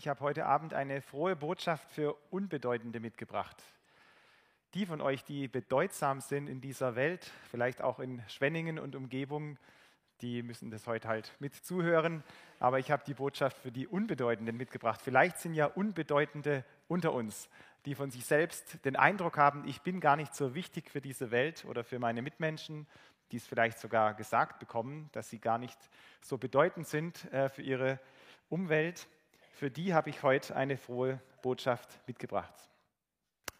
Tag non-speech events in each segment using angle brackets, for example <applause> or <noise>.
Ich habe heute Abend eine frohe Botschaft für Unbedeutende mitgebracht. Die von euch, die bedeutsam sind in dieser Welt, vielleicht auch in Schwenningen und Umgebung, die müssen das heute halt mit zuhören. Aber ich habe die Botschaft für die Unbedeutenden mitgebracht. Vielleicht sind ja Unbedeutende unter uns, die von sich selbst den Eindruck haben, ich bin gar nicht so wichtig für diese Welt oder für meine Mitmenschen, die es vielleicht sogar gesagt bekommen, dass sie gar nicht so bedeutend sind äh, für ihre Umwelt. Für die habe ich heute eine frohe Botschaft mitgebracht.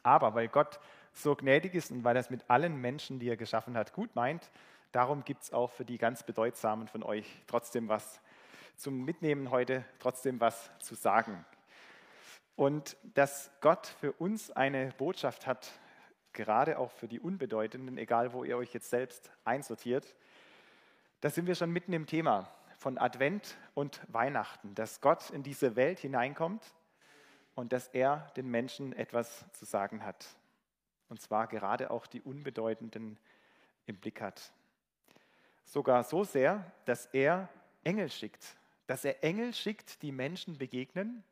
Aber weil Gott so gnädig ist und weil er es mit allen Menschen, die er geschaffen hat, gut meint, darum gibt es auch für die ganz Bedeutsamen von euch trotzdem was zum Mitnehmen heute, trotzdem was zu sagen. Und dass Gott für uns eine Botschaft hat, gerade auch für die Unbedeutenden, egal wo ihr euch jetzt selbst einsortiert, da sind wir schon mitten im Thema von Advent und Weihnachten, dass Gott in diese Welt hineinkommt und dass er den Menschen etwas zu sagen hat. Und zwar gerade auch die Unbedeutenden im Blick hat. Sogar so sehr, dass er Engel schickt, dass er Engel schickt, die Menschen begegnen,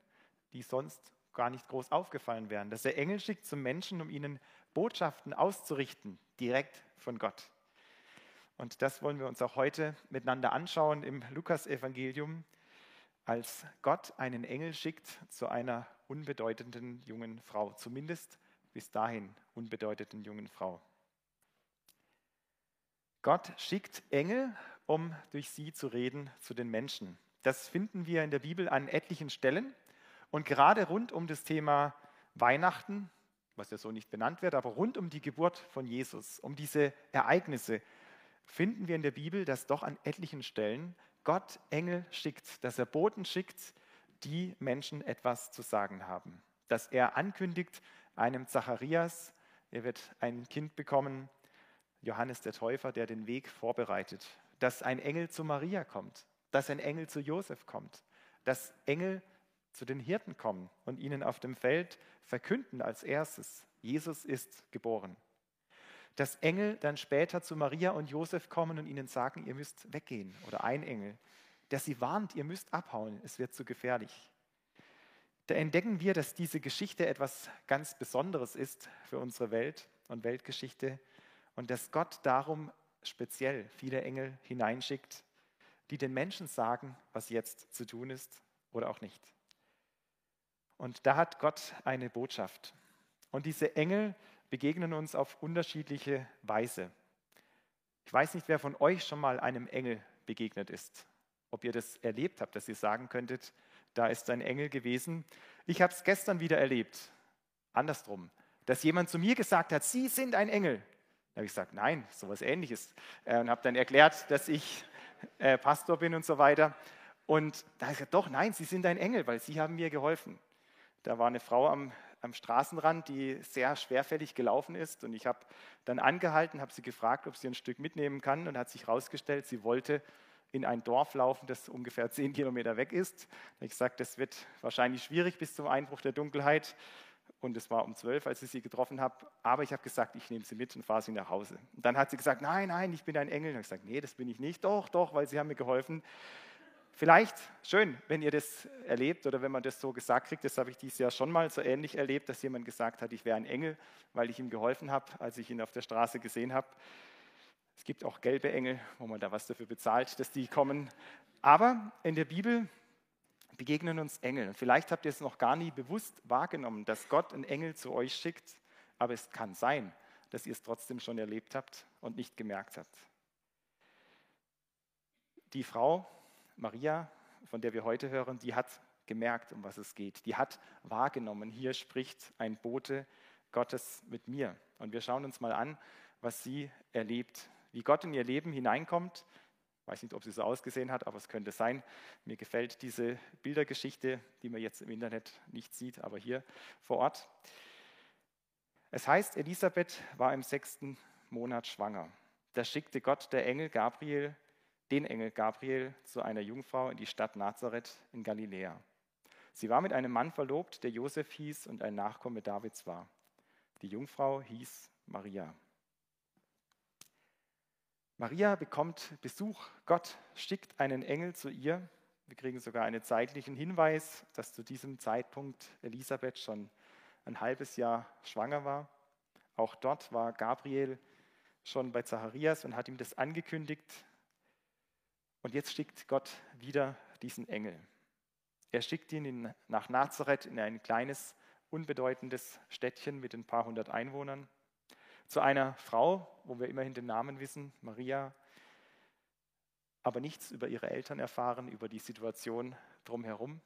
die sonst gar nicht groß aufgefallen wären, dass er Engel schickt zum Menschen, um ihnen Botschaften auszurichten, direkt von Gott. Und das wollen wir uns auch heute miteinander anschauen im Lukas-Evangelium, als Gott einen Engel schickt zu einer unbedeutenden jungen Frau, zumindest bis dahin unbedeutenden jungen Frau. Gott schickt Engel, um durch sie zu reden zu den Menschen. Das finden wir in der Bibel an etlichen Stellen. Und gerade rund um das Thema Weihnachten was ja so nicht benannt wird, aber rund um die Geburt von Jesus, um diese Ereignisse, finden wir in der Bibel, dass doch an etlichen Stellen Gott Engel schickt, dass er Boten schickt, die Menschen etwas zu sagen haben. Dass er ankündigt einem Zacharias, er wird ein Kind bekommen, Johannes der Täufer, der den Weg vorbereitet. Dass ein Engel zu Maria kommt, dass ein Engel zu Josef kommt, dass Engel zu den Hirten kommen und ihnen auf dem Feld verkünden als erstes, Jesus ist geboren. Dass Engel dann später zu Maria und Josef kommen und ihnen sagen, ihr müsst weggehen. Oder ein Engel, der sie warnt, ihr müsst abhauen, es wird zu gefährlich. Da entdecken wir, dass diese Geschichte etwas ganz Besonderes ist für unsere Welt und Weltgeschichte und dass Gott darum speziell viele Engel hineinschickt, die den Menschen sagen, was jetzt zu tun ist oder auch nicht. Und da hat Gott eine Botschaft. Und diese Engel begegnen uns auf unterschiedliche Weise. Ich weiß nicht, wer von euch schon mal einem Engel begegnet ist. Ob ihr das erlebt habt, dass ihr sagen könntet, da ist ein Engel gewesen. Ich habe es gestern wieder erlebt. Andersrum. Dass jemand zu mir gesagt hat, Sie sind ein Engel. Da habe ich gesagt, nein, sowas ähnliches. Äh, und habe dann erklärt, dass ich äh, Pastor bin und so weiter. Und da habe ich gesagt, doch, nein, Sie sind ein Engel, weil Sie haben mir geholfen. Da war eine Frau am, am Straßenrand, die sehr schwerfällig gelaufen ist. Und ich habe dann angehalten, habe sie gefragt, ob sie ein Stück mitnehmen kann. Und hat sich herausgestellt, sie wollte in ein Dorf laufen, das ungefähr <laughs> zehn Kilometer weg ist. Ich sagte, das wird wahrscheinlich schwierig bis zum Einbruch der Dunkelheit. Und es war um zwölf, als ich sie getroffen habe. Aber ich habe gesagt, ich nehme sie mit und fahre sie nach Hause. Und dann hat sie gesagt, nein, nein, ich bin ein Engel. Und ich habe gesagt, nee, das bin ich nicht. Doch, doch, weil sie haben mir geholfen. Vielleicht schön, wenn ihr das erlebt oder wenn man das so gesagt kriegt. Das habe ich dieses Jahr schon mal so ähnlich erlebt, dass jemand gesagt hat, ich wäre ein Engel, weil ich ihm geholfen habe, als ich ihn auf der Straße gesehen habe. Es gibt auch gelbe Engel, wo man da was dafür bezahlt, dass die kommen. Aber in der Bibel begegnen uns Engel. Vielleicht habt ihr es noch gar nie bewusst wahrgenommen, dass Gott einen Engel zu euch schickt. Aber es kann sein, dass ihr es trotzdem schon erlebt habt und nicht gemerkt habt. Die Frau, Maria, von der wir heute hören, die hat gemerkt, um was es geht. Die hat wahrgenommen, hier spricht ein Bote Gottes mit mir. Und wir schauen uns mal an, was sie erlebt, wie Gott in ihr Leben hineinkommt. Ich weiß nicht, ob sie so ausgesehen hat, aber es könnte sein. Mir gefällt diese Bildergeschichte, die man jetzt im Internet nicht sieht, aber hier vor Ort. Es heißt, Elisabeth war im sechsten Monat schwanger. Da schickte Gott der Engel Gabriel den Engel Gabriel zu einer Jungfrau in die Stadt Nazareth in Galiläa. Sie war mit einem Mann verlobt, der Josef hieß und ein Nachkomme Davids war. Die Jungfrau hieß Maria. Maria bekommt Besuch. Gott schickt einen Engel zu ihr Wir kriegen sogar einen zeitlichen Hinweis, dass zu diesem Zeitpunkt Elisabeth schon ein halbes Jahr schwanger war. Auch dort war Gabriel schon bei Zacharias und hat ihm das angekündigt. Und jetzt schickt Gott wieder diesen Engel. Er schickt ihn in, nach Nazareth in ein kleines, unbedeutendes Städtchen mit ein paar hundert Einwohnern, zu einer Frau, wo wir immerhin den Namen wissen, Maria, aber nichts über ihre Eltern erfahren, über die Situation drumherum.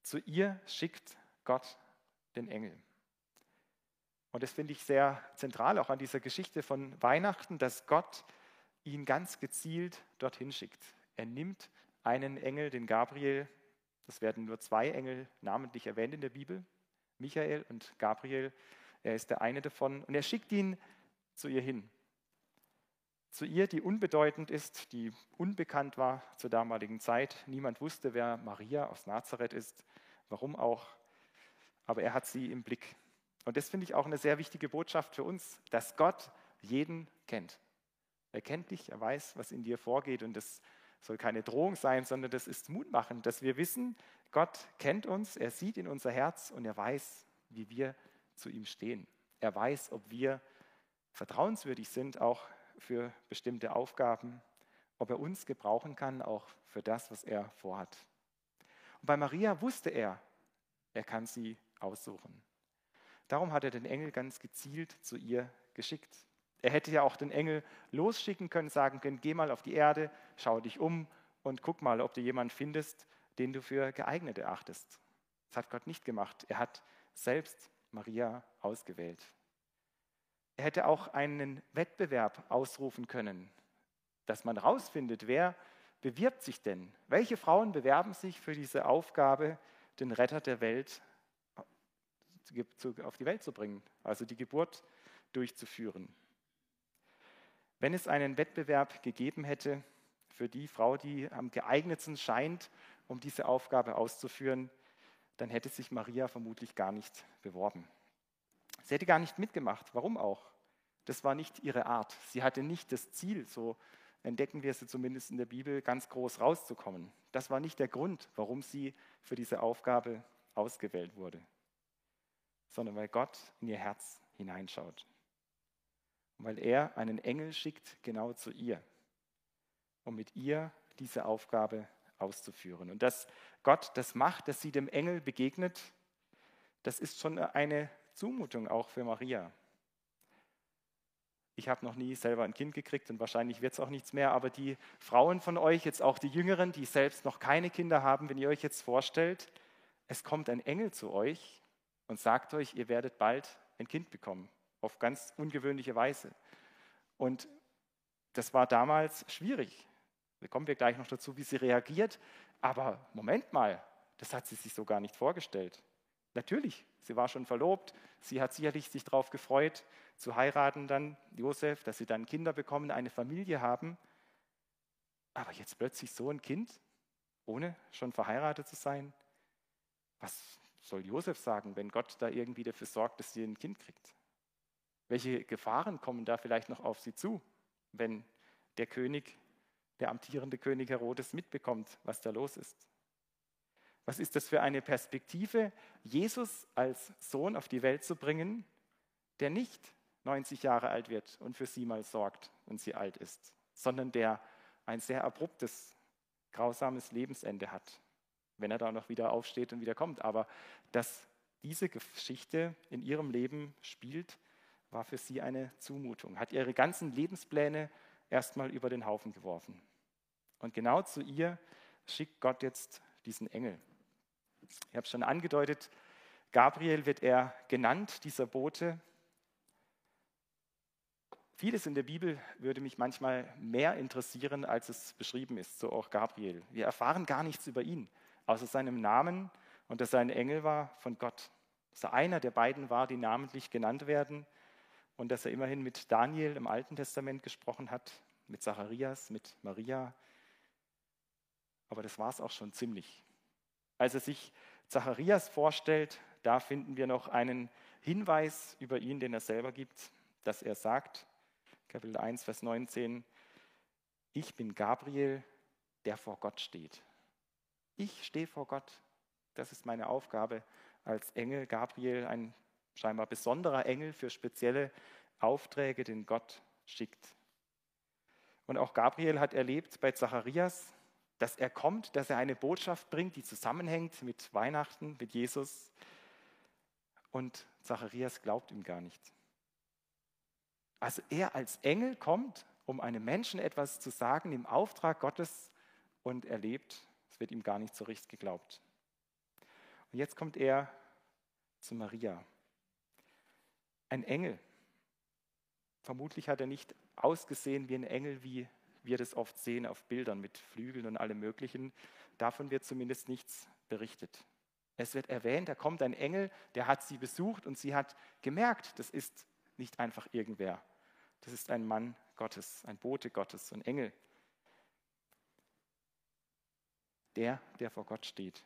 Zu ihr schickt Gott den Engel. Und das finde ich sehr zentral auch an dieser Geschichte von Weihnachten, dass Gott ihn ganz gezielt dorthin schickt. Er nimmt einen Engel, den Gabriel, das werden nur zwei Engel namentlich erwähnt in der Bibel, Michael und Gabriel, er ist der eine davon, und er schickt ihn zu ihr hin. Zu ihr, die unbedeutend ist, die unbekannt war zur damaligen Zeit. Niemand wusste, wer Maria aus Nazareth ist, warum auch, aber er hat sie im Blick. Und das finde ich auch eine sehr wichtige Botschaft für uns, dass Gott jeden kennt. Er kennt dich, er weiß, was in dir vorgeht und das soll keine Drohung sein, sondern das ist mutmachend, dass wir wissen, Gott kennt uns, er sieht in unser Herz und er weiß, wie wir zu ihm stehen. Er weiß, ob wir vertrauenswürdig sind, auch für bestimmte Aufgaben, ob er uns gebrauchen kann, auch für das, was er vorhat. Und bei Maria wusste er, er kann sie aussuchen. Darum hat er den Engel ganz gezielt zu ihr geschickt. Er hätte ja auch den Engel losschicken können, sagen können, geh mal auf die Erde, schau dich um und guck mal, ob du jemanden findest, den du für geeignet erachtest. Das hat Gott nicht gemacht. Er hat selbst Maria ausgewählt. Er hätte auch einen Wettbewerb ausrufen können, dass man herausfindet, wer bewirbt sich denn? Welche Frauen bewerben sich für diese Aufgabe, den Retter der Welt auf die Welt zu bringen, also die Geburt durchzuführen. Wenn es einen Wettbewerb gegeben hätte für die Frau, die am geeignetsten scheint, um diese Aufgabe auszuführen, dann hätte sich Maria vermutlich gar nicht beworben. Sie hätte gar nicht mitgemacht. Warum auch? Das war nicht ihre Art. Sie hatte nicht das Ziel, so entdecken wir es zumindest in der Bibel, ganz groß rauszukommen. Das war nicht der Grund, warum sie für diese Aufgabe ausgewählt wurde sondern weil Gott in ihr Herz hineinschaut. Weil er einen Engel schickt genau zu ihr, um mit ihr diese Aufgabe auszuführen. Und dass Gott das macht, dass sie dem Engel begegnet, das ist schon eine Zumutung auch für Maria. Ich habe noch nie selber ein Kind gekriegt und wahrscheinlich wird es auch nichts mehr, aber die Frauen von euch, jetzt auch die Jüngeren, die selbst noch keine Kinder haben, wenn ihr euch jetzt vorstellt, es kommt ein Engel zu euch und sagt euch, ihr werdet bald ein Kind bekommen, auf ganz ungewöhnliche Weise. Und das war damals schwierig. Da kommen wir gleich noch dazu, wie sie reagiert. Aber Moment mal, das hat sie sich so gar nicht vorgestellt. Natürlich, sie war schon verlobt, sie hat sicherlich sich darauf gefreut, zu heiraten dann, Josef, dass sie dann Kinder bekommen, eine Familie haben. Aber jetzt plötzlich so ein Kind, ohne schon verheiratet zu sein, was soll Josef sagen, wenn Gott da irgendwie dafür sorgt, dass sie ein Kind kriegt? Welche Gefahren kommen da vielleicht noch auf sie zu, wenn der König, der amtierende König Herodes mitbekommt, was da los ist? Was ist das für eine Perspektive, Jesus als Sohn auf die Welt zu bringen, der nicht 90 Jahre alt wird und für sie mal sorgt und sie alt ist, sondern der ein sehr abruptes, grausames Lebensende hat wenn er da noch wieder aufsteht und wieder kommt. Aber dass diese Geschichte in ihrem Leben spielt, war für sie eine Zumutung, hat ihre ganzen Lebenspläne erstmal über den Haufen geworfen. Und genau zu ihr schickt Gott jetzt diesen Engel. Ich habe es schon angedeutet, Gabriel wird er genannt, dieser Bote. Vieles in der Bibel würde mich manchmal mehr interessieren, als es beschrieben ist, so auch Gabriel. Wir erfahren gar nichts über ihn außer seinem Namen und dass er ein Engel war von Gott. Dass er einer der beiden war, die namentlich genannt werden und dass er immerhin mit Daniel im Alten Testament gesprochen hat, mit Zacharias, mit Maria. Aber das war es auch schon ziemlich. Als er sich Zacharias vorstellt, da finden wir noch einen Hinweis über ihn, den er selber gibt, dass er sagt, Kapitel 1, Vers 19, ich bin Gabriel, der vor Gott steht. Ich stehe vor Gott. Das ist meine Aufgabe als Engel. Gabriel, ein scheinbar besonderer Engel für spezielle Aufträge, den Gott schickt. Und auch Gabriel hat erlebt bei Zacharias, dass er kommt, dass er eine Botschaft bringt, die zusammenhängt mit Weihnachten, mit Jesus. Und Zacharias glaubt ihm gar nicht. Also er als Engel kommt, um einem Menschen etwas zu sagen im Auftrag Gottes und erlebt, es wird ihm gar nicht so richtig geglaubt. Und jetzt kommt er zu Maria. Ein Engel. Vermutlich hat er nicht ausgesehen wie ein Engel, wie wir das oft sehen auf Bildern mit Flügeln und allem Möglichen. Davon wird zumindest nichts berichtet. Es wird erwähnt, da kommt ein Engel, der hat sie besucht und sie hat gemerkt, das ist nicht einfach irgendwer. Das ist ein Mann Gottes, ein Bote Gottes, ein Engel. Der, der vor Gott steht.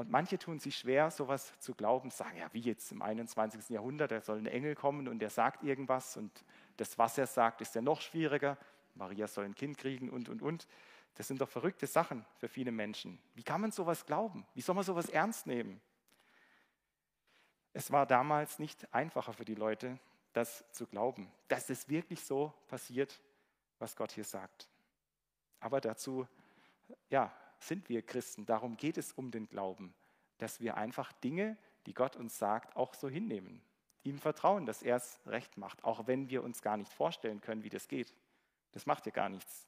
Und manche tun sich schwer, sowas zu glauben, sagen, ja, wie jetzt im 21. Jahrhundert, da soll ein Engel kommen und der sagt irgendwas und das, was er sagt, ist ja noch schwieriger. Maria soll ein Kind kriegen und, und, und. Das sind doch verrückte Sachen für viele Menschen. Wie kann man sowas glauben? Wie soll man sowas ernst nehmen? Es war damals nicht einfacher für die Leute, das zu glauben, dass es wirklich so passiert, was Gott hier sagt. Aber dazu, ja, sind wir Christen. Darum geht es um den Glauben, dass wir einfach Dinge, die Gott uns sagt, auch so hinnehmen. Ihm vertrauen, dass er es recht macht, auch wenn wir uns gar nicht vorstellen können, wie das geht. Das macht ja gar nichts.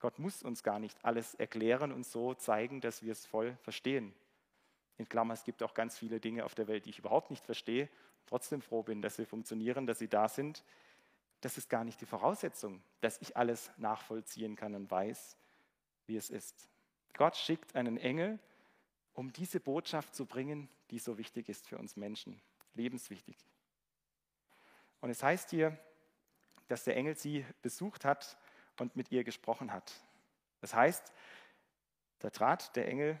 Gott muss uns gar nicht alles erklären und so zeigen, dass wir es voll verstehen. In Klammer, es gibt auch ganz viele Dinge auf der Welt, die ich überhaupt nicht verstehe, trotzdem froh bin, dass sie funktionieren, dass sie da sind. Das ist gar nicht die Voraussetzung, dass ich alles nachvollziehen kann und weiß, wie es ist. Gott schickt einen Engel, um diese Botschaft zu bringen, die so wichtig ist für uns Menschen, lebenswichtig. Und es heißt hier, dass der Engel sie besucht hat und mit ihr gesprochen hat. Das heißt, da trat der Engel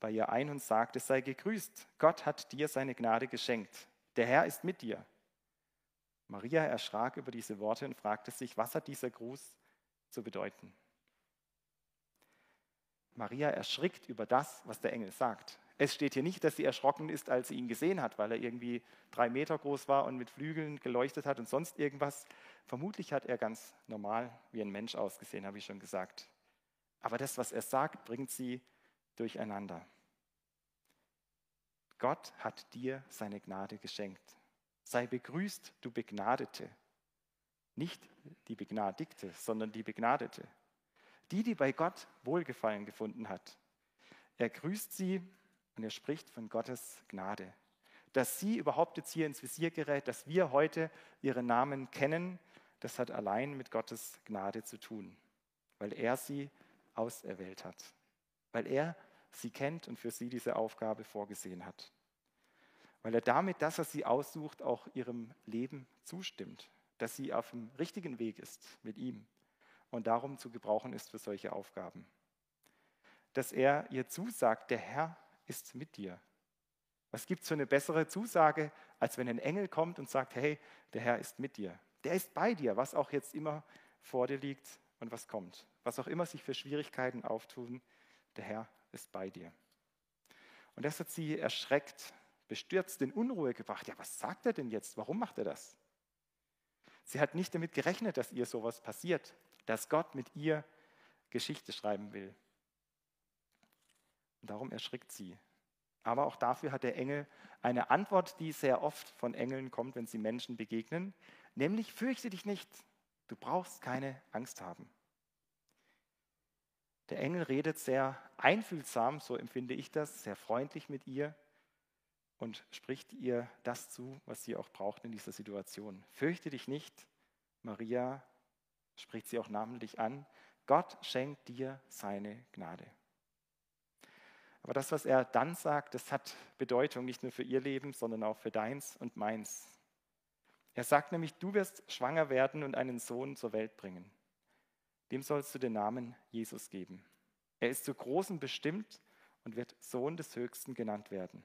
bei ihr ein und sagte, sei gegrüßt, Gott hat dir seine Gnade geschenkt, der Herr ist mit dir. Maria erschrak über diese Worte und fragte sich, was hat dieser Gruß zu bedeuten? Maria erschrickt über das, was der Engel sagt. Es steht hier nicht, dass sie erschrocken ist, als sie ihn gesehen hat, weil er irgendwie drei Meter groß war und mit Flügeln geleuchtet hat und sonst irgendwas. Vermutlich hat er ganz normal wie ein Mensch ausgesehen, habe ich schon gesagt. Aber das, was er sagt, bringt sie durcheinander. Gott hat dir seine Gnade geschenkt. Sei begrüßt, du Begnadete. Nicht die Begnadigte, sondern die Begnadete. Die, die bei Gott Wohlgefallen gefunden hat. Er grüßt sie und er spricht von Gottes Gnade. Dass sie überhaupt jetzt hier ins Visier gerät, dass wir heute ihren Namen kennen, das hat allein mit Gottes Gnade zu tun, weil er sie auserwählt hat, weil er sie kennt und für sie diese Aufgabe vorgesehen hat, weil er damit, dass er sie aussucht, auch ihrem Leben zustimmt, dass sie auf dem richtigen Weg ist mit ihm und darum zu gebrauchen ist für solche Aufgaben. Dass er ihr zusagt, der Herr ist mit dir. Was gibt es für eine bessere Zusage, als wenn ein Engel kommt und sagt, hey, der Herr ist mit dir. Der ist bei dir, was auch jetzt immer vor dir liegt und was kommt. Was auch immer sich für Schwierigkeiten auftun, der Herr ist bei dir. Und das hat sie erschreckt, bestürzt, in Unruhe gebracht. Ja, was sagt er denn jetzt? Warum macht er das? Sie hat nicht damit gerechnet, dass ihr sowas passiert, dass Gott mit ihr Geschichte schreiben will. Und darum erschrickt sie. Aber auch dafür hat der Engel eine Antwort, die sehr oft von Engeln kommt, wenn sie Menschen begegnen, nämlich fürchte dich nicht, du brauchst keine Angst haben. Der Engel redet sehr einfühlsam, so empfinde ich das, sehr freundlich mit ihr und spricht ihr das zu, was sie auch braucht in dieser Situation. Fürchte dich nicht, Maria, spricht sie auch namentlich an, Gott schenkt dir seine Gnade. Aber das, was er dann sagt, das hat Bedeutung nicht nur für ihr Leben, sondern auch für deins und meins. Er sagt nämlich, du wirst schwanger werden und einen Sohn zur Welt bringen. Dem sollst du den Namen Jesus geben. Er ist zu Großem bestimmt und wird Sohn des Höchsten genannt werden.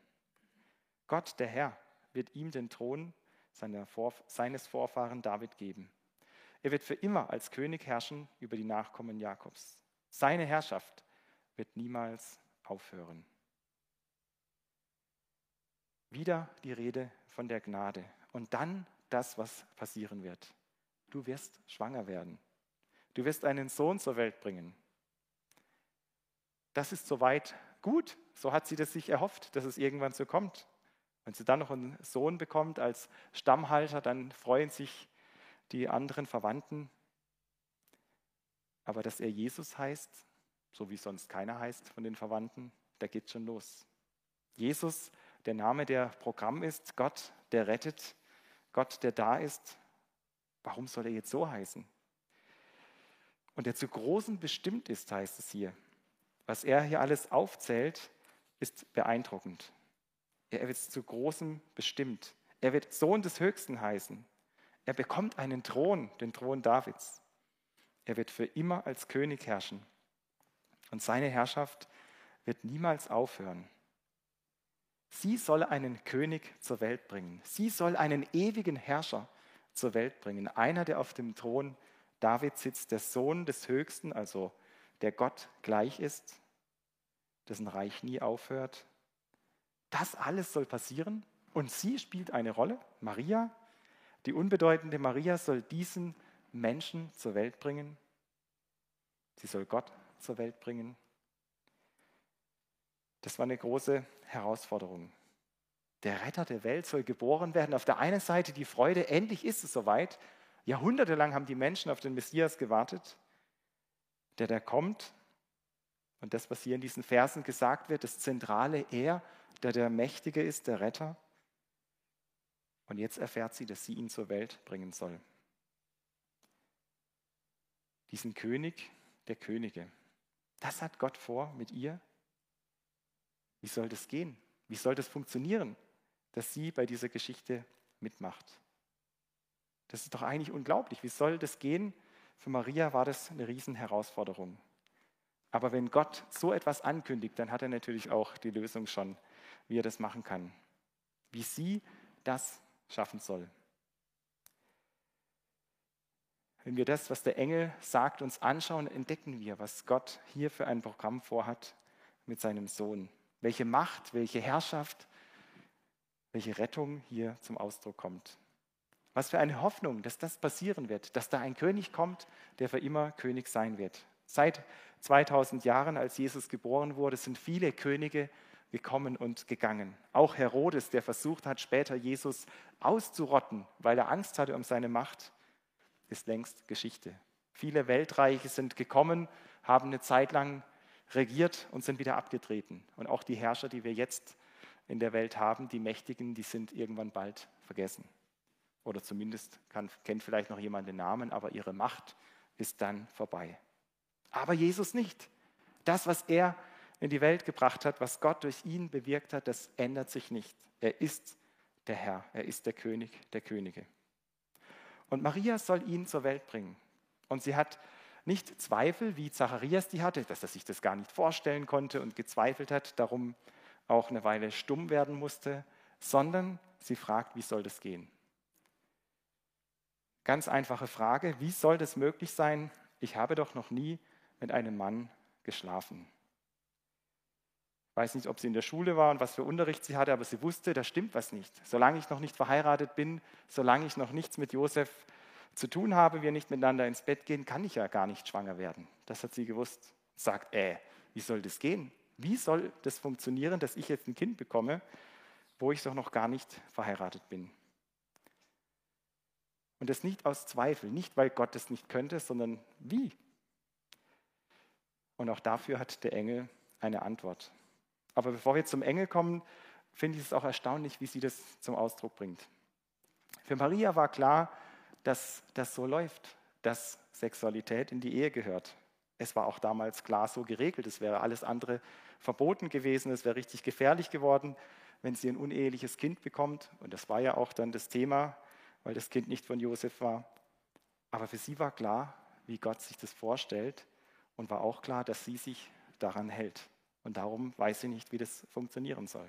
Gott, der Herr, wird ihm den Thron seines Vorfahren David geben. Er wird für immer als König herrschen über die Nachkommen Jakobs. Seine Herrschaft wird niemals aufhören. Wieder die Rede von der Gnade und dann das, was passieren wird. Du wirst schwanger werden. Du wirst einen Sohn zur Welt bringen. Das ist soweit gut. So hat sie das sich erhofft, dass es irgendwann so kommt. Wenn sie dann noch einen Sohn bekommt als Stammhalter, dann freuen sich die anderen Verwandten. Aber dass er Jesus heißt, so wie sonst keiner heißt von den Verwandten, da geht schon los. Jesus, der Name, der Programm ist, Gott, der rettet, Gott, der da ist. Warum soll er jetzt so heißen? Und der zu Großen bestimmt ist, heißt es hier. Was er hier alles aufzählt, ist beeindruckend. Er wird zu Großem bestimmt. Er wird Sohn des Höchsten heißen. Er bekommt einen Thron, den Thron Davids. Er wird für immer als König herrschen. Und seine Herrschaft wird niemals aufhören. Sie soll einen König zur Welt bringen. Sie soll einen ewigen Herrscher zur Welt bringen. Einer, der auf dem Thron Davids sitzt, der Sohn des Höchsten, also der Gott gleich ist, dessen Reich nie aufhört. Das alles soll passieren und sie spielt eine Rolle. Maria, die unbedeutende Maria, soll diesen Menschen zur Welt bringen. Sie soll Gott zur Welt bringen. Das war eine große Herausforderung. Der Retter der Welt soll geboren werden. Auf der einen Seite die Freude, endlich ist es soweit. Jahrhundertelang haben die Menschen auf den Messias gewartet, der da kommt. Und das, was hier in diesen Versen gesagt wird, das Zentrale, er, der der Mächtige ist, der Retter. Und jetzt erfährt sie, dass sie ihn zur Welt bringen soll. Diesen König der Könige. Das hat Gott vor mit ihr. Wie soll das gehen? Wie soll das funktionieren, dass sie bei dieser Geschichte mitmacht? Das ist doch eigentlich unglaublich. Wie soll das gehen? Für Maria war das eine Riesenherausforderung. Aber wenn Gott so etwas ankündigt, dann hat er natürlich auch die Lösung schon, wie er das machen kann. Wie sie das schaffen soll. Wenn wir das, was der Engel sagt, uns anschauen, entdecken wir, was Gott hier für ein Programm vorhat mit seinem Sohn welche Macht, welche Herrschaft, welche Rettung hier zum Ausdruck kommt. Was für eine Hoffnung, dass das passieren wird, dass da ein König kommt, der für immer König sein wird. Seit 2000 Jahren, als Jesus geboren wurde, sind viele Könige gekommen und gegangen. Auch Herodes, der versucht hat, später Jesus auszurotten, weil er Angst hatte um seine Macht, ist längst Geschichte. Viele Weltreiche sind gekommen, haben eine Zeit lang regiert und sind wieder abgetreten. Und auch die Herrscher, die wir jetzt in der Welt haben, die Mächtigen, die sind irgendwann bald vergessen. Oder zumindest kann, kennt vielleicht noch jemand den Namen, aber ihre Macht ist dann vorbei. Aber Jesus nicht. Das, was er in die Welt gebracht hat, was Gott durch ihn bewirkt hat, das ändert sich nicht. Er ist der Herr, er ist der König der Könige. Und Maria soll ihn zur Welt bringen. Und sie hat nicht Zweifel, wie Zacharias die hatte, dass er sich das gar nicht vorstellen konnte und gezweifelt hat, darum auch eine Weile stumm werden musste, sondern sie fragt, wie soll das gehen? Ganz einfache Frage, wie soll das möglich sein? Ich habe doch noch nie mit einem Mann geschlafen. Weiß nicht, ob sie in der Schule war und was für Unterricht sie hatte, aber sie wusste, da stimmt was nicht. Solange ich noch nicht verheiratet bin, solange ich noch nichts mit Josef zu tun habe, wir nicht miteinander ins Bett gehen, kann ich ja gar nicht schwanger werden. Das hat sie gewusst. Sagt, äh, wie soll das gehen? Wie soll das funktionieren, dass ich jetzt ein Kind bekomme, wo ich doch noch gar nicht verheiratet bin? Und das nicht aus Zweifel, nicht weil Gott es nicht könnte, sondern wie? Und auch dafür hat der Engel eine Antwort. Aber bevor wir zum Engel kommen, finde ich es auch erstaunlich, wie sie das zum Ausdruck bringt. Für Maria war klar, dass das so läuft, dass Sexualität in die Ehe gehört. Es war auch damals klar so geregelt. Es wäre alles andere verboten gewesen. Es wäre richtig gefährlich geworden, wenn sie ein uneheliches Kind bekommt. Und das war ja auch dann das Thema, weil das Kind nicht von Josef war. Aber für sie war klar, wie Gott sich das vorstellt und war auch klar, dass sie sich daran hält. Und darum weiß sie nicht, wie das funktionieren soll.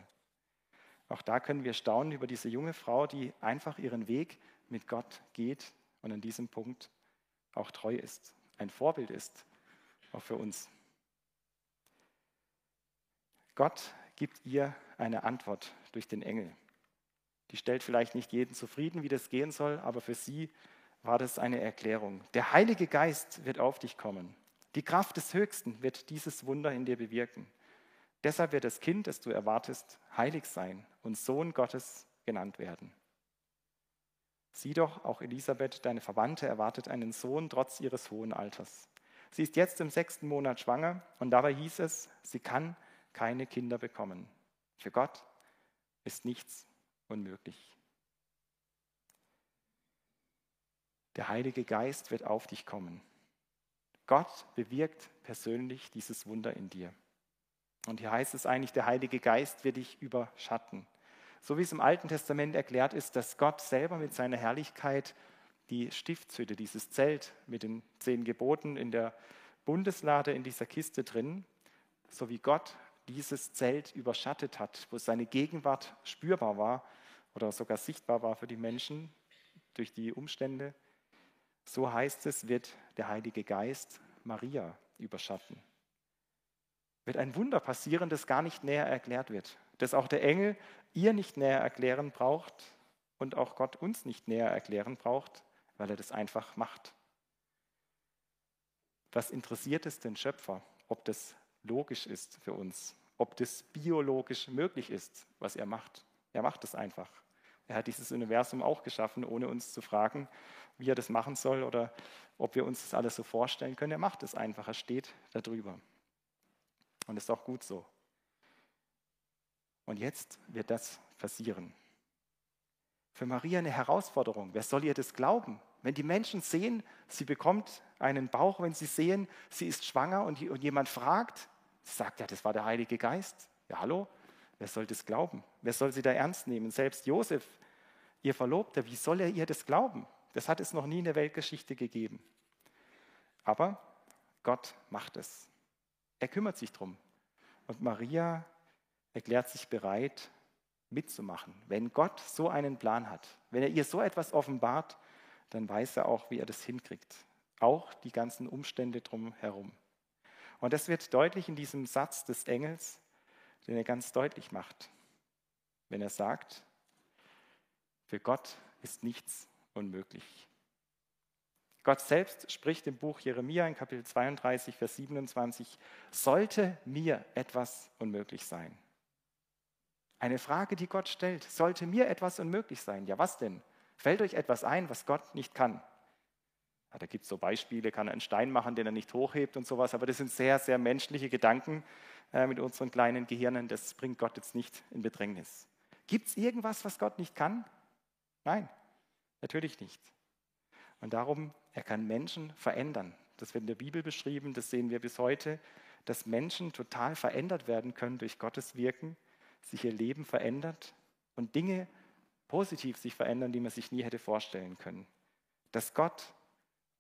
Auch da können wir staunen über diese junge Frau, die einfach ihren Weg mit Gott geht und an diesem Punkt auch treu ist, ein Vorbild ist, auch für uns. Gott gibt ihr eine Antwort durch den Engel. Die stellt vielleicht nicht jeden zufrieden, wie das gehen soll, aber für sie war das eine Erklärung. Der Heilige Geist wird auf dich kommen. Die Kraft des Höchsten wird dieses Wunder in dir bewirken. Deshalb wird das Kind, das du erwartest, heilig sein und Sohn Gottes genannt werden. Sieh doch, auch Elisabeth, deine Verwandte, erwartet einen Sohn trotz ihres hohen Alters. Sie ist jetzt im sechsten Monat schwanger und dabei hieß es, sie kann keine Kinder bekommen. Für Gott ist nichts unmöglich. Der Heilige Geist wird auf dich kommen. Gott bewirkt persönlich dieses Wunder in dir. Und hier heißt es eigentlich, der Heilige Geist wird dich überschatten. So wie es im Alten Testament erklärt ist, dass Gott selber mit seiner Herrlichkeit die Stiftshütte, dieses Zelt mit den zehn Geboten in der Bundeslade in dieser Kiste drin, so wie Gott dieses Zelt überschattet hat, wo seine Gegenwart spürbar war oder sogar sichtbar war für die Menschen durch die Umstände, so heißt es, wird der Heilige Geist Maria überschatten. Wird ein Wunder passieren, das gar nicht näher erklärt wird, das auch der Engel ihr nicht näher erklären braucht und auch Gott uns nicht näher erklären braucht, weil er das einfach macht. Was interessiert es den Schöpfer, ob das logisch ist für uns, ob das biologisch möglich ist, was er macht? Er macht es einfach. Er hat dieses Universum auch geschaffen, ohne uns zu fragen, wie er das machen soll oder ob wir uns das alles so vorstellen können. Er macht es einfach, er steht darüber. Und ist auch gut so. Und jetzt wird das passieren. Für Maria eine Herausforderung. Wer soll ihr das glauben? Wenn die Menschen sehen, sie bekommt einen Bauch, wenn sie sehen, sie ist schwanger und, jemand fragt, sagt ja, das war der Heilige Geist. Ja, hallo? Wer soll das glauben? Wer soll sie da ernst nehmen? Selbst Josef, ihr Verlobter, wie soll er ihr das glauben? Das hat es noch nie in der Weltgeschichte gegeben. Aber Gott macht es. Er kümmert sich drum. Und Maria erklärt sich bereit, mitzumachen. Wenn Gott so einen Plan hat, wenn er ihr so etwas offenbart, dann weiß er auch, wie er das hinkriegt. Auch die ganzen Umstände drumherum. Und das wird deutlich in diesem Satz des Engels, den er ganz deutlich macht, wenn er sagt, für Gott ist nichts unmöglich. Gott selbst spricht im Buch Jeremia in Kapitel 32, Vers 27, sollte mir etwas unmöglich sein. Eine Frage, die Gott stellt, sollte mir etwas unmöglich sein? Ja, was denn? Fällt euch etwas ein, was Gott nicht kann? Ja, da gibt es so Beispiele, kann er einen Stein machen, den er nicht hochhebt und sowas, aber das sind sehr, sehr menschliche Gedanken äh, mit unseren kleinen Gehirnen, das bringt Gott jetzt nicht in Bedrängnis. Gibt es irgendwas, was Gott nicht kann? Nein, natürlich nicht. Und darum, er kann Menschen verändern. Das wird in der Bibel beschrieben, das sehen wir bis heute, dass Menschen total verändert werden können durch Gottes Wirken, sich ihr Leben verändert und Dinge positiv sich verändern, die man sich nie hätte vorstellen können. Dass Gott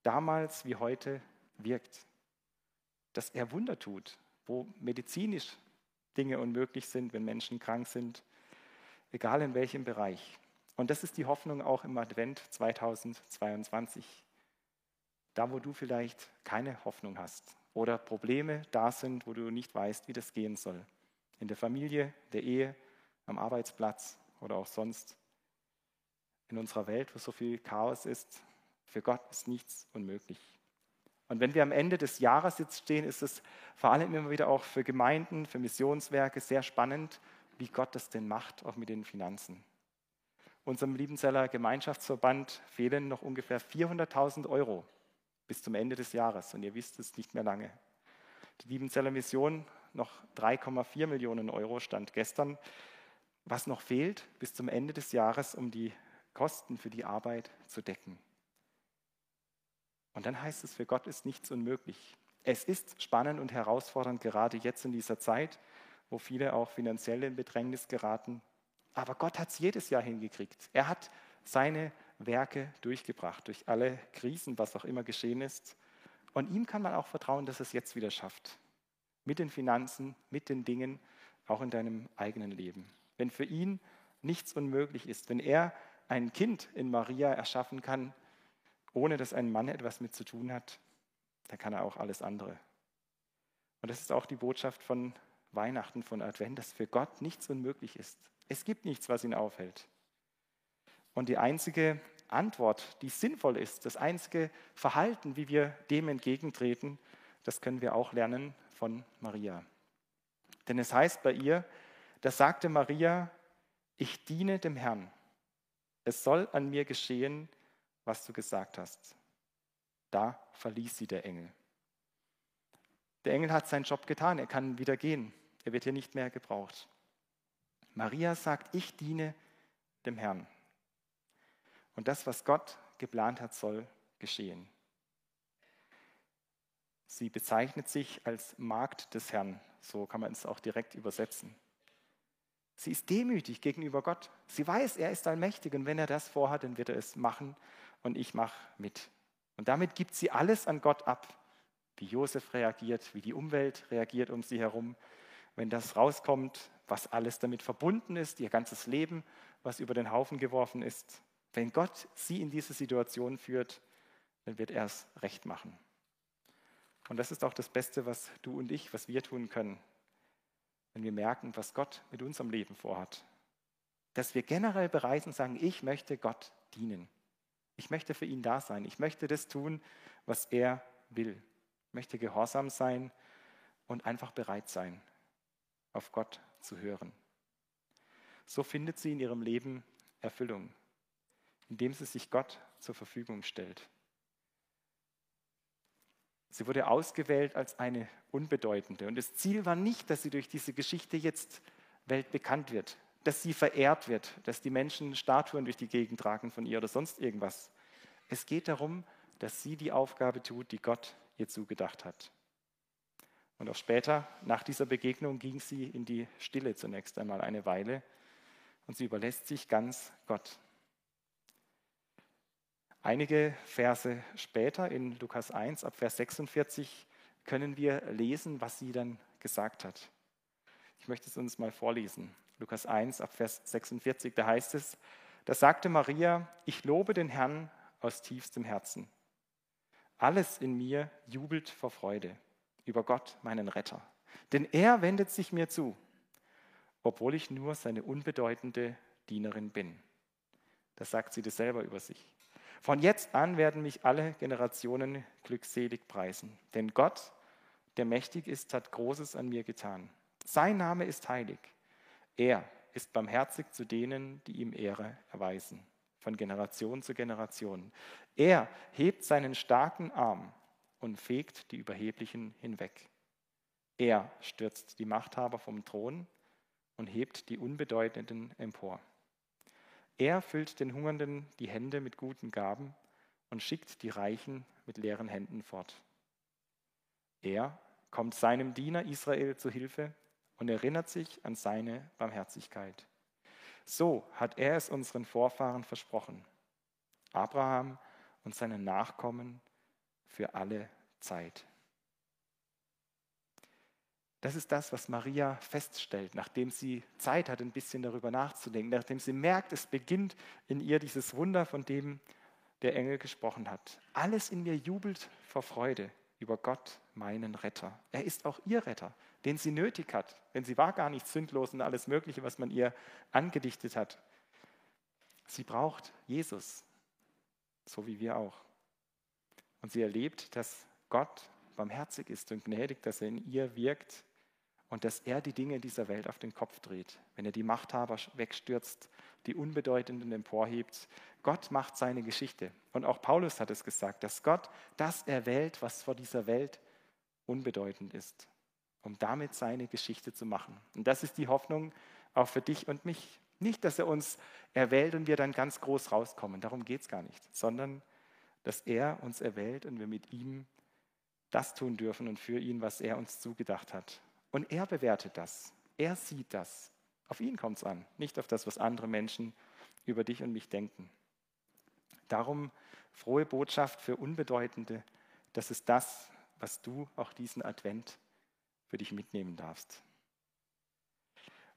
damals wie heute wirkt, dass er Wunder tut, wo medizinisch Dinge unmöglich sind, wenn Menschen krank sind, egal in welchem Bereich. Und das ist die Hoffnung auch im Advent 2022. Da, wo du vielleicht keine Hoffnung hast oder Probleme da sind, wo du nicht weißt, wie das gehen soll. In der Familie, der Ehe, am Arbeitsplatz oder auch sonst. In unserer Welt, wo so viel Chaos ist, für Gott ist nichts unmöglich. Und wenn wir am Ende des Jahres jetzt stehen, ist es vor allem immer wieder auch für Gemeinden, für Missionswerke sehr spannend, wie Gott das denn macht, auch mit den Finanzen. Unserem Liebenzeller Gemeinschaftsverband fehlen noch ungefähr 400.000 Euro bis zum Ende des Jahres. Und ihr wisst es nicht mehr lange. Die Liebenzeller Mission noch 3,4 Millionen Euro stand gestern. Was noch fehlt bis zum Ende des Jahres, um die Kosten für die Arbeit zu decken. Und dann heißt es, für Gott ist nichts unmöglich. Es ist spannend und herausfordernd, gerade jetzt in dieser Zeit, wo viele auch finanziell in Bedrängnis geraten. Aber Gott hat es jedes Jahr hingekriegt. Er hat seine Werke durchgebracht, durch alle Krisen, was auch immer geschehen ist. Und ihm kann man auch vertrauen, dass er es jetzt wieder schafft. Mit den Finanzen, mit den Dingen, auch in deinem eigenen Leben. Wenn für ihn nichts unmöglich ist, wenn er ein Kind in Maria erschaffen kann, ohne dass ein Mann etwas mit zu tun hat, dann kann er auch alles andere. Und das ist auch die Botschaft von Weihnachten, von Advent, dass für Gott nichts unmöglich ist. Es gibt nichts, was ihn aufhält. Und die einzige Antwort, die sinnvoll ist, das einzige Verhalten, wie wir dem entgegentreten, das können wir auch lernen von Maria. Denn es heißt bei ihr, da sagte Maria, ich diene dem Herrn. Es soll an mir geschehen, was du gesagt hast. Da verließ sie der Engel. Der Engel hat seinen Job getan, er kann wieder gehen. Er wird hier nicht mehr gebraucht. Maria sagt, ich diene dem Herrn. Und das, was Gott geplant hat, soll geschehen. Sie bezeichnet sich als Magd des Herrn, so kann man es auch direkt übersetzen. Sie ist demütig gegenüber Gott. Sie weiß, er ist allmächtig und wenn er das vorhat, dann wird er es machen und ich mache mit. Und damit gibt sie alles an Gott ab, wie Josef reagiert, wie die Umwelt reagiert um sie herum. Wenn das rauskommt, was alles damit verbunden ist, ihr ganzes Leben, was über den Haufen geworfen ist, wenn Gott sie in diese Situation führt, dann wird er es recht machen. Und das ist auch das Beste, was du und ich, was wir tun können, wenn wir merken, was Gott mit unserem Leben vorhat. Dass wir generell bereit sind und sagen, ich möchte Gott dienen. Ich möchte für ihn da sein. Ich möchte das tun, was er will. Ich möchte gehorsam sein und einfach bereit sein, auf Gott zu hören. So findet sie in ihrem Leben Erfüllung indem sie sich Gott zur Verfügung stellt. Sie wurde ausgewählt als eine Unbedeutende. Und das Ziel war nicht, dass sie durch diese Geschichte jetzt weltbekannt wird, dass sie verehrt wird, dass die Menschen Statuen durch die Gegend tragen von ihr oder sonst irgendwas. Es geht darum, dass sie die Aufgabe tut, die Gott ihr zugedacht hat. Und auch später, nach dieser Begegnung, ging sie in die Stille zunächst einmal eine Weile und sie überlässt sich ganz Gott. Einige Verse später in Lukas 1 ab Vers 46 können wir lesen, was sie dann gesagt hat. Ich möchte es uns mal vorlesen. Lukas 1 ab Vers 46, da heißt es, da sagte Maria, ich lobe den Herrn aus tiefstem Herzen. Alles in mir jubelt vor Freude über Gott, meinen Retter. Denn er wendet sich mir zu, obwohl ich nur seine unbedeutende Dienerin bin. Das sagt sie das selber über sich. Von jetzt an werden mich alle Generationen glückselig preisen. Denn Gott, der mächtig ist, hat Großes an mir getan. Sein Name ist heilig. Er ist barmherzig zu denen, die ihm Ehre erweisen, von Generation zu Generation. Er hebt seinen starken Arm und fegt die Überheblichen hinweg. Er stürzt die Machthaber vom Thron und hebt die Unbedeutenden empor. Er füllt den Hungernden die Hände mit guten Gaben und schickt die Reichen mit leeren Händen fort. Er kommt seinem Diener Israel zu Hilfe und erinnert sich an seine Barmherzigkeit. So hat er es unseren Vorfahren versprochen, Abraham und seinen Nachkommen für alle Zeit. Das ist das, was Maria feststellt, nachdem sie Zeit hat, ein bisschen darüber nachzudenken, nachdem sie merkt, es beginnt in ihr dieses Wunder, von dem der Engel gesprochen hat. Alles in mir jubelt vor Freude über Gott, meinen Retter. Er ist auch ihr Retter, den sie nötig hat, denn sie war gar nicht sündlos und alles Mögliche, was man ihr angedichtet hat. Sie braucht Jesus, so wie wir auch. Und sie erlebt, dass Gott barmherzig ist und gnädig, dass er in ihr wirkt und dass er die Dinge dieser Welt auf den Kopf dreht, wenn er die Machthaber wegstürzt, die Unbedeutenden emporhebt. Gott macht seine Geschichte. Und auch Paulus hat es gesagt, dass Gott das erwählt, was vor dieser Welt unbedeutend ist, um damit seine Geschichte zu machen. Und das ist die Hoffnung auch für dich und mich. Nicht, dass er uns erwählt und wir dann ganz groß rauskommen, darum geht es gar nicht, sondern dass er uns erwählt und wir mit ihm das tun dürfen und für ihn, was er uns zugedacht hat. Und er bewertet das. Er sieht das. Auf ihn kommt es an, nicht auf das, was andere Menschen über dich und mich denken. Darum frohe Botschaft für Unbedeutende, das ist das, was du auch diesen Advent für dich mitnehmen darfst.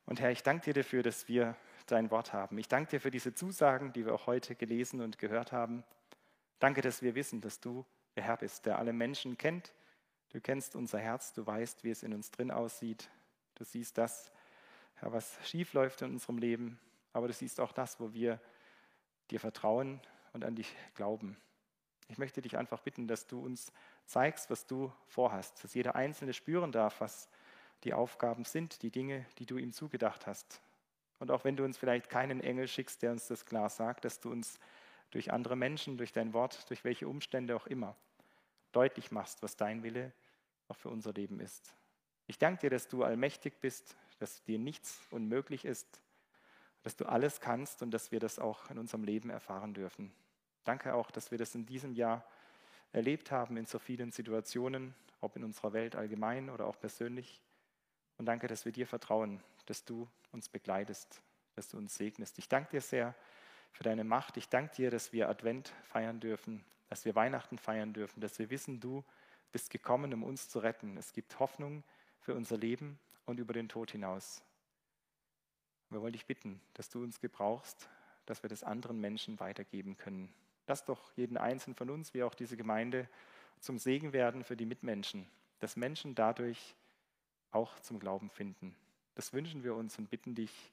Und Herr, ich danke dir dafür, dass wir dein Wort haben. Ich danke dir für diese Zusagen, die wir auch heute gelesen und gehört haben. Danke, dass wir wissen, dass du der Herr bist, der alle Menschen kennt Du kennst unser Herz, du weißt, wie es in uns drin aussieht. Du siehst das, Herr, was schief läuft in unserem Leben, aber du siehst auch das, wo wir dir vertrauen und an dich glauben. Ich möchte dich einfach bitten, dass du uns zeigst, was du vorhast, dass jeder Einzelne spüren darf, was die Aufgaben sind, die Dinge, die du ihm zugedacht hast. Und auch wenn du uns vielleicht keinen Engel schickst, der uns das klar sagt, dass du uns durch andere Menschen, durch dein Wort, durch welche Umstände auch immer deutlich machst, was dein Wille auch für unser Leben ist. Ich danke dir, dass du allmächtig bist, dass dir nichts unmöglich ist, dass du alles kannst und dass wir das auch in unserem Leben erfahren dürfen. Danke auch, dass wir das in diesem Jahr erlebt haben in so vielen Situationen, ob in unserer Welt allgemein oder auch persönlich. Und danke, dass wir dir vertrauen, dass du uns begleitest, dass du uns segnest. Ich danke dir sehr für deine Macht. Ich danke dir, dass wir Advent feiern dürfen, dass wir Weihnachten feiern dürfen, dass wir wissen, du bist gekommen, um uns zu retten. Es gibt Hoffnung für unser Leben und über den Tod hinaus. Wir wollen dich bitten, dass du uns gebrauchst, dass wir das anderen Menschen weitergeben können. Lass doch jeden Einzelnen von uns, wie auch diese Gemeinde, zum Segen werden für die Mitmenschen, dass Menschen dadurch auch zum Glauben finden. Das wünschen wir uns und bitten dich,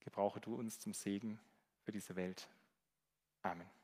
gebrauche du uns zum Segen für diese Welt. Amen.